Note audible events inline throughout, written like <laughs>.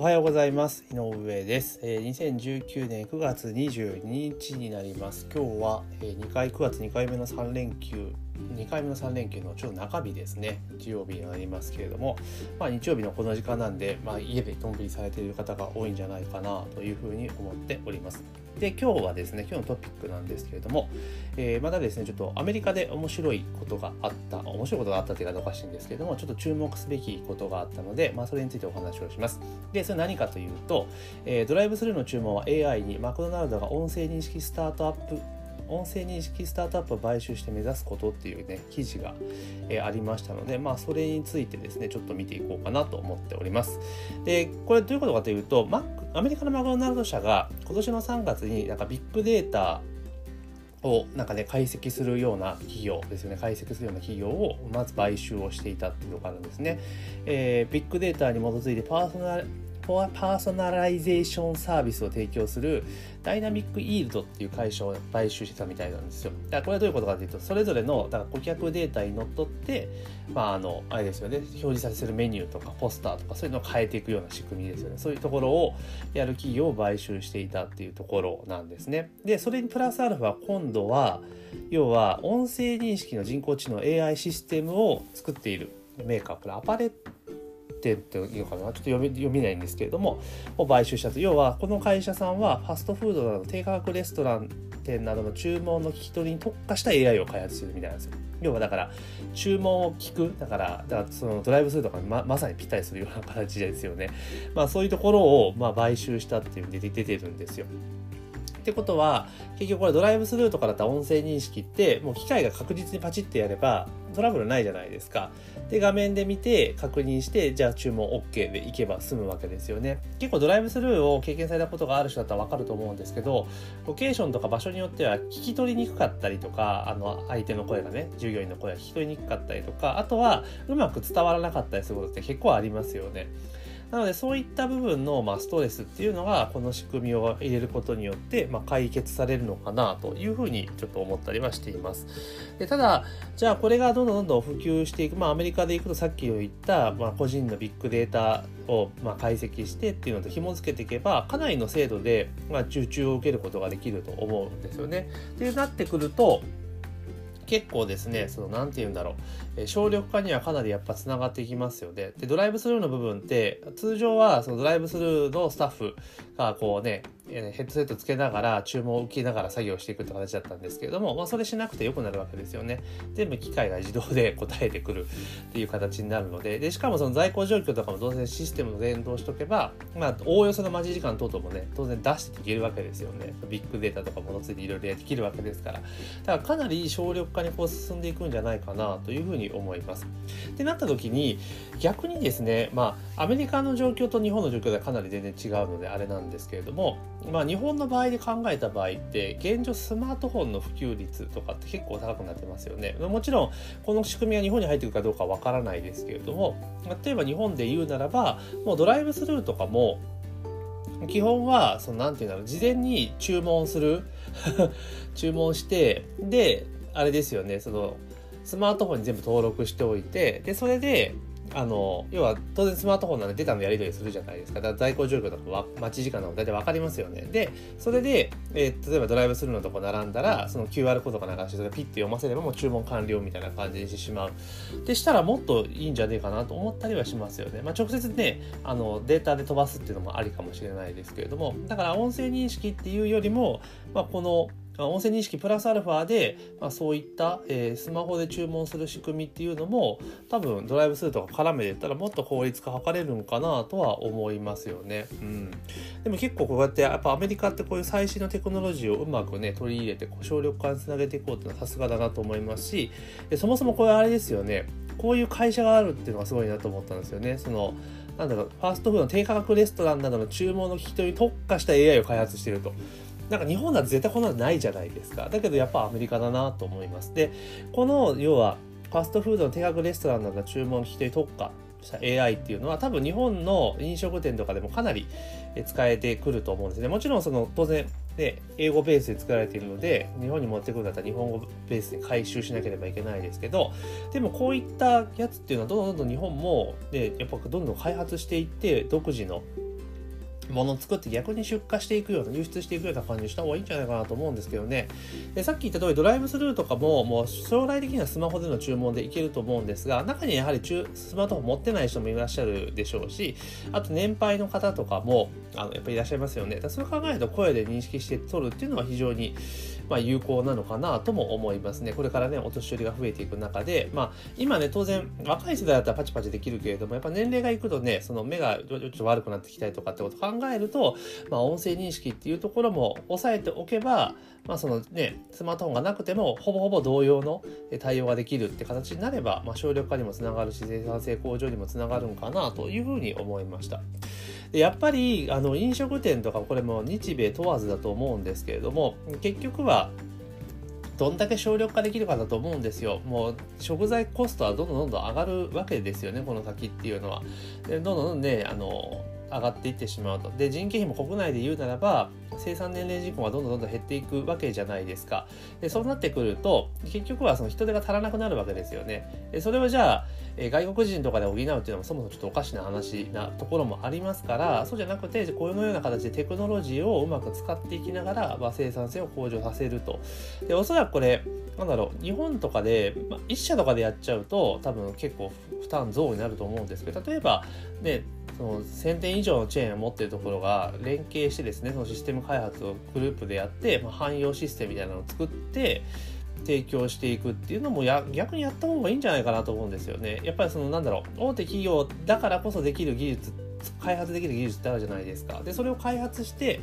おはようございます。井上です、えー、2019年9月22日になります。今日は、えー、2回9月2回目の3連休2回目の3連休のちょうど中日ですね。日曜日になりますけれども、まあ、日曜日のこの時間なんで、まあ、家でのんびりされている方が多いんじゃないかなというふうに思っております。で今日はですね今日のトピックなんですけれども、えー、またですねちょっとアメリカで面白いことがあった面白いことがあったというかおかしいんですけれどもちょっと注目すべきことがあったので、まあ、それについてお話をします。でそれ何かというと、えー、ドライブスルーの注文は AI にマクドナルドが音声認識スタートアップ音声認識スタートアップを買収して目指すことっていうね記事が、えー、ありましたのでまあそれについてですねちょっと見ていこうかなと思っております。でこれどういうことかというとマックアメリカのマクドナルド社が今年の3月になんかビッグデータをなんかね解析するような企業ですよね。解析するような企業をまず買収をしていたっていうのがあるんですね、えー、ビッグデータに基づいてパーソナパーソナライゼーションサービスを提供する Dynamic Yield っていう会社を買収してたみたいなんですよ。だからこれはどういうことかというと、それぞれのだから顧客データにのっとって、まあ、あの、あれですよね、表示させるメニューとかポスターとかそういうのを変えていくような仕組みですよね。そういうところをやる企業を買収していたっていうところなんですね。で、それにプラスアルファ今度は、要は音声認識の人工知能 AI システムを作っているメーカー、これアパレット店っていうかなちょっと読み読めないんですけれどもを買収したと。要はこの会社さんはファストフードなど低価格レストラン店などの注文の聞き取りに特化した AI を開発してるみたいなんですよ。要はだから注文を聞くだからだからそのドライブスルーとかにままさにぴったりするような形ですよね。まあそういうところをまあ買収したっていうで出てるんですよ。ってことは、結局これドライブスルーとかだったら音声認識って、もう機械が確実にパチッてやればトラブルないじゃないですか。で、画面で見て確認して、じゃあ注文 OK でいけば済むわけですよね。結構ドライブスルーを経験されたことがある人だったらわかると思うんですけど、ロケーションとか場所によっては聞き取りにくかったりとか、あの、相手の声がね、従業員の声が聞き取りにくかったりとか、あとはうまく伝わらなかったりすることって結構ありますよね。なのでそういった部分の、まあ、ストレスっていうのがこの仕組みを入れることによって、まあ、解決されるのかなというふうにちょっと思ったりはしています。でただじゃあこれがどんどんどんどん普及していく、まあ、アメリカでいくとさっき言った、まあ、個人のビッグデータを、まあ、解析してっていうのと紐付けていけばかなりの精度で、まあ、受注を受けることができると思うんですよね。でなってくると結構ですね、その、なんて言うんだろう、え省力化にはかなりやっぱ繋がっていきますよね。で、ドライブスルーの部分って、通常はそのドライブスルーのスタッフがこうね、ヘッドセットつけながら注文を受けながら作業していくって形だったんですけれども、まあ、それしなくてよくなるわけですよね。全部機械が自動で答えてくるっていう形になるので、で、しかもその在庫状況とかも当然システムの連動しとけば、まあ、おおよその待ち時間等々もね、当然出していけるわけですよね。ビッグデータとかものついていろいろできるわけですから。だからかなり省力化化にこう進んでいくんじゃないかなというふうに思います。ってなった時に逆にですねまあアメリカの状況と日本の状況ではかなり全然違うのであれなんですけれどもまあ日本の場合で考えた場合って現状スマートフォンの普及率とかって結構高くなってますよね。もちろんこの仕組みが日本に入ってくるかどうかわからないですけれども例えば日本で言うならばもうドライブスルーとかも基本は、その、なんていうんだろう、事前に注文する <laughs> 注文して、で、あれですよね、その、スマートフォンに全部登録しておいて、で、それで、あの、要は当然スマートフォンなんでデータのやり取りするじゃないですか。だから在庫状況とか待ち時間とか大体わかりますよね。で、それで、えー、例えばドライブスルーのとこ並んだら、その QR コードか流して、ピッて読ませればもう注文完了みたいな感じにしてしまう。でしたらもっといいんじゃねえかなと思ったりはしますよね。まあ、直接ね、あの、データで飛ばすっていうのもありかもしれないですけれども、だから音声認識っていうよりも、まあ、この、音声認識プラスアルファで、まあ、そういった、えー、スマホで注文する仕組みっていうのも多分ドライブスルーとか絡めていったらもっと効率化図れるんかなとは思いますよね。うん、でも結構こうやってやっぱアメリカってこういう最新のテクノロジーをうまくね取り入れて省力化につなげていこうっていうのはさすがだなと思いますしでそもそもこれあれですよねこういう会社があるっていうのがすごいなと思ったんですよね。そのなんだろうファーストフードの低価格レストランなどの注文の聞き取りに特化した AI を開発していると。なんか日本だと絶対こんなのないじゃないですか。だけどやっぱアメリカだなと思います。で、この要はファストフードの低額レストランなどの注文の人に特化した AI っていうのは多分日本の飲食店とかでもかなり使えてくると思うんですね。もちろんその当然で英語ベースで作られているので日本に持ってくるんだったら日本語ベースで回収しなければいけないですけどでもこういったやつっていうのはどんどんどんどん日本もでやっぱどんどん開発していって独自のものを作って逆に出荷していくような輸出していくような感じにした方がいいんじゃないかなと思うんですけどね。でさっき言った通りドライブスルーとかももう将来的にはスマホでの注文でいけると思うんですが中にはやはりスマートフォン持ってない人もいらっしゃるでしょうしあと年配の方とかもあのやっぱりいらっしゃいますよね。だそう考えると声で認識して取るっていうのは非常にまあ、有効なのかなとも思いますね。これからね、お年寄りが増えていく中で、まあ、今ね、当然、若い世代だったらパチパチできるけれども、やっぱ年齢がいくとね、その目がちょっと悪くなってきたりとかってことを考えると、まあ、音声認識っていうところも押さえておけば、まあ、そのね、スマートフォンがなくても、ほぼほぼ同様の対応ができるって形になれば、まあ、省力化にもつながるし、生産性向上にもつながるんかなというふうに思いました。でやっぱりあの飲食店とかこれも日米問わずだと思うんですけれども結局はどんだけ省力化できるかだと思うんですよ。もう食材コストはどんどんどんどん上がるわけですよね、この先っていうのは。でどんどんどんね、あの、上がっていってしまうと。で、人件費も国内で言うならば、生産年齢人口がどんどんどんどん減っていくわけじゃないですか。で、そうなってくると、結局はその人手が足らなくなるわけですよね。で、それをじゃあ、え外国人とかで補うっていうのもそもそもちょっとおかしな話なところもありますからそうじゃなくてこのような形でテクノロジーをうまく使っていきながら、まあ、生産性を向上させるとでおそらくこれなんだろう日本とかで、まあ、1社とかでやっちゃうと多分結構負担増になると思うんですけど例えばねその1000点以上のチェーンを持ってるところが連携してですねそのシステム開発をグループでやって、まあ、汎用システムみたいなのを作って提供していくっていうのもや逆にやった方がいいんじゃないかなと思うんですよね。やっぱりそのなんだろう大手企業だからこそできる技術開発できる技術ってあるじゃないですか。でそれを開発して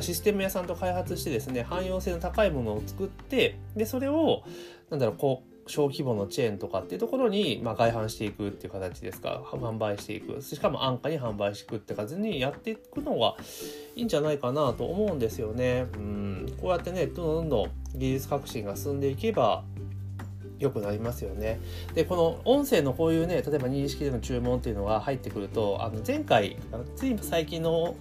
システム屋さんと開発してですね汎用性の高いものを作ってでそれをなんだろうこう小規模のチェーンとかっていうところに、まあ、外販していくっていう形ですか販売していくしかも安価に販売していくって感じにやっていくのがいいんじゃないかなと思うんですよね。うんこうやってねどんどん技術革新が進んでいけば良くなりますよね。で、この音声のこういうね、例えば認識での注文っていうのが入ってくると、あの前回、つい最近の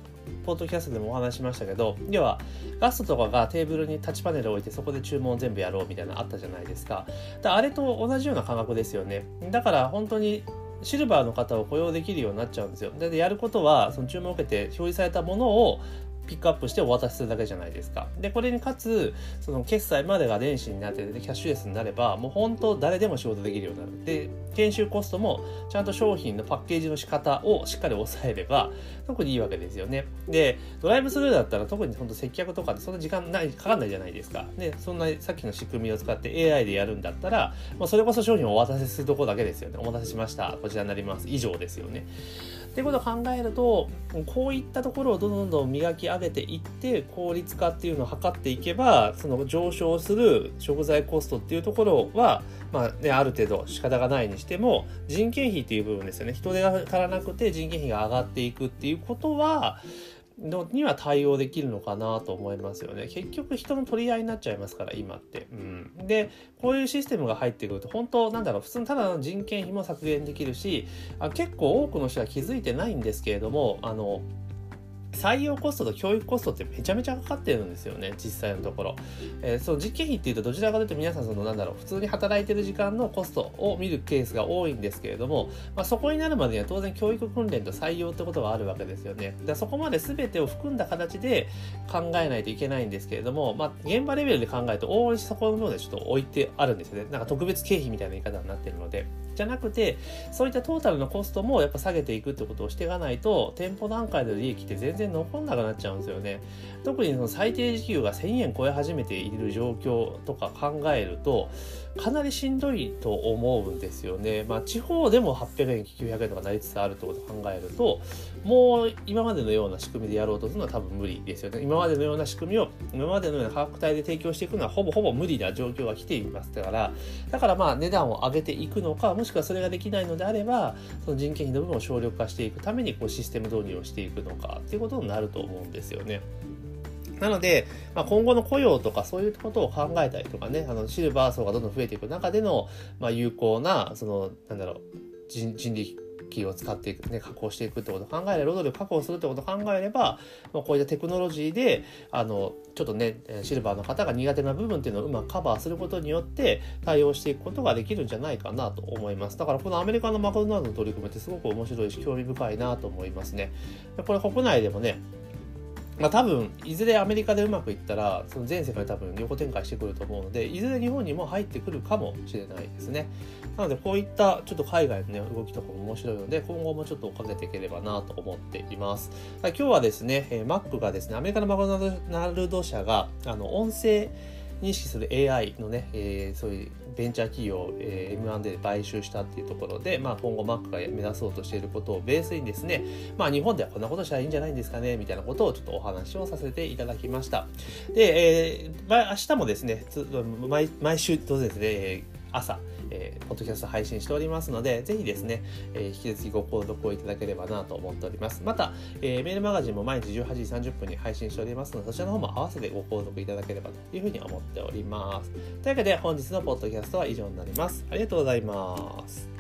ポッドキャストでもお話しましたけど要はガストとかがテーブルにタッチパネルを置いてそこで注文全部やろうみたいなのあったじゃないですか。だあれと同じような感覚ですよね。だから本当にシルバーの方を雇用できるようになっちゃうんですよ。でやることはその注文を受けて表示されたものをピックアップしてお渡しするだけじゃないですか。で、これにかつ、その決済までが電子になってて、キャッシュレスになれば、もう本当誰でも仕事できるようになる。で、研修コストもちゃんと商品のパッケージの仕方をしっかり抑えれば、特にいいわけですよね。で、ドライブスルーだったら特に本当接客とかでそんな時間ない、かかんないじゃないですか。で、そんなさっきの仕組みを使って AI でやるんだったら、まあ、それこそ商品をお渡しするとこだけですよね。お待たせしました。こちらになります。以上ですよね。ってことを考えるとこういったところをどんどんどん磨き上げていって効率化っていうのを図っていけばその上昇する食材コストっていうところは、まあね、ある程度仕方がないにしても人件費っていう部分ですよね人手が足らなくて人件費が上がっていくっていうことはのには対応できるのかなと思いますよね。結局人の取り合いになっちゃいますから今って。うん、でこういうシステムが入ってくると本当なんだろう普通のただの人件費も削減できるしあ結構多くの人は気づいてないんですけれどもあの採用コストと教育コストってめちゃめちゃかかってるんですよね実際のところ、えー、その実験費っていうとどちらかというと皆さんそのなんだろう普通に働いてる時間のコストを見るケースが多いんですけれども、まあ、そこになるまでには当然教育訓練と採用ってことがあるわけですよね。でそこまで全てを含んだ形で考えないといけないんですけれども、まあ、現場レベルで考えると大いそこの部分でちょっと置いてあるんですよね。なんか特別経費みたいな言い方になってるので。じゃなくてそういったトータルのコストもやっぱ下げていくってことをしていかないと店舗段階での利益って全然残んなくなっちゃうんですよね。特にその最低時給が1000円超え始めている状況とか考えるとかなりしんどいと思うんですよね。まあ地方でも800円900円とかなりつつあるってことを考えるともう今までのような仕組みでやろうとするのは多分無理ですよね。今までのような仕組みを今までのような価格帯で提供していくのはほぼほぼ無理な状況が来ていますからだからまあ値段を上げていくのかもしくはそれができないのであればその人件費の部分を省力化していくためにこうシステム導入をしていくのかっていうことことになると思うんですよね。なので、まあ、今後の雇用とかそういうことを考えたりとかね、あのシルバー層がどんどん増えていく中での、まあ、有効な、その、なんだろう、人人力を使っていく、ね、加工していくってことを考えれば、労働力確保するってことを考えれば、まあ、こういったテクノロジーで、あの、ちょっとね、シルバーの方が苦手な部分っていうのをうまくカバーすることによって対応していくことができるんじゃないかなと思います。だからこのアメリカのマクドナルドの取り組みってすごく面白いし興味深いなと思いますね。これ国内でもね、まあ多分いずれアメリカでうまくいったらその全世界多分横展開してくると思うのでいずれ日本にも入ってくるかもしれないですね。なのでこういったちょっと海外の、ね、動きとかも面白いので今後もちょっと追っかけていければなと思っています。今日はですね、えー、Mac がですねアメリカのマクドナルド社があの音声認識する AI のね、えー、そういうベンチャー企業を、えー、M&A で買収したっていうところで、まあ、今後 Mac が目指そうとしていることをベースにですね、まあ、日本ではこんなことしたらいいんじゃないんですかねみたいなことをちょっとお話をさせていただきました。で、えー、明日もですね、毎毎週当然ですね、朝、えー、ポッドキャスト配信しておりますので、ぜひですね、えー、引き続きご購読をいただければなと思っております。また、えー、メールマガジンも毎日18時30分に配信しておりますので、そちらの方も合わせてご購読いただければというふうに思っております。というわけで、本日のポッドキャストは以上になります。ありがとうございます。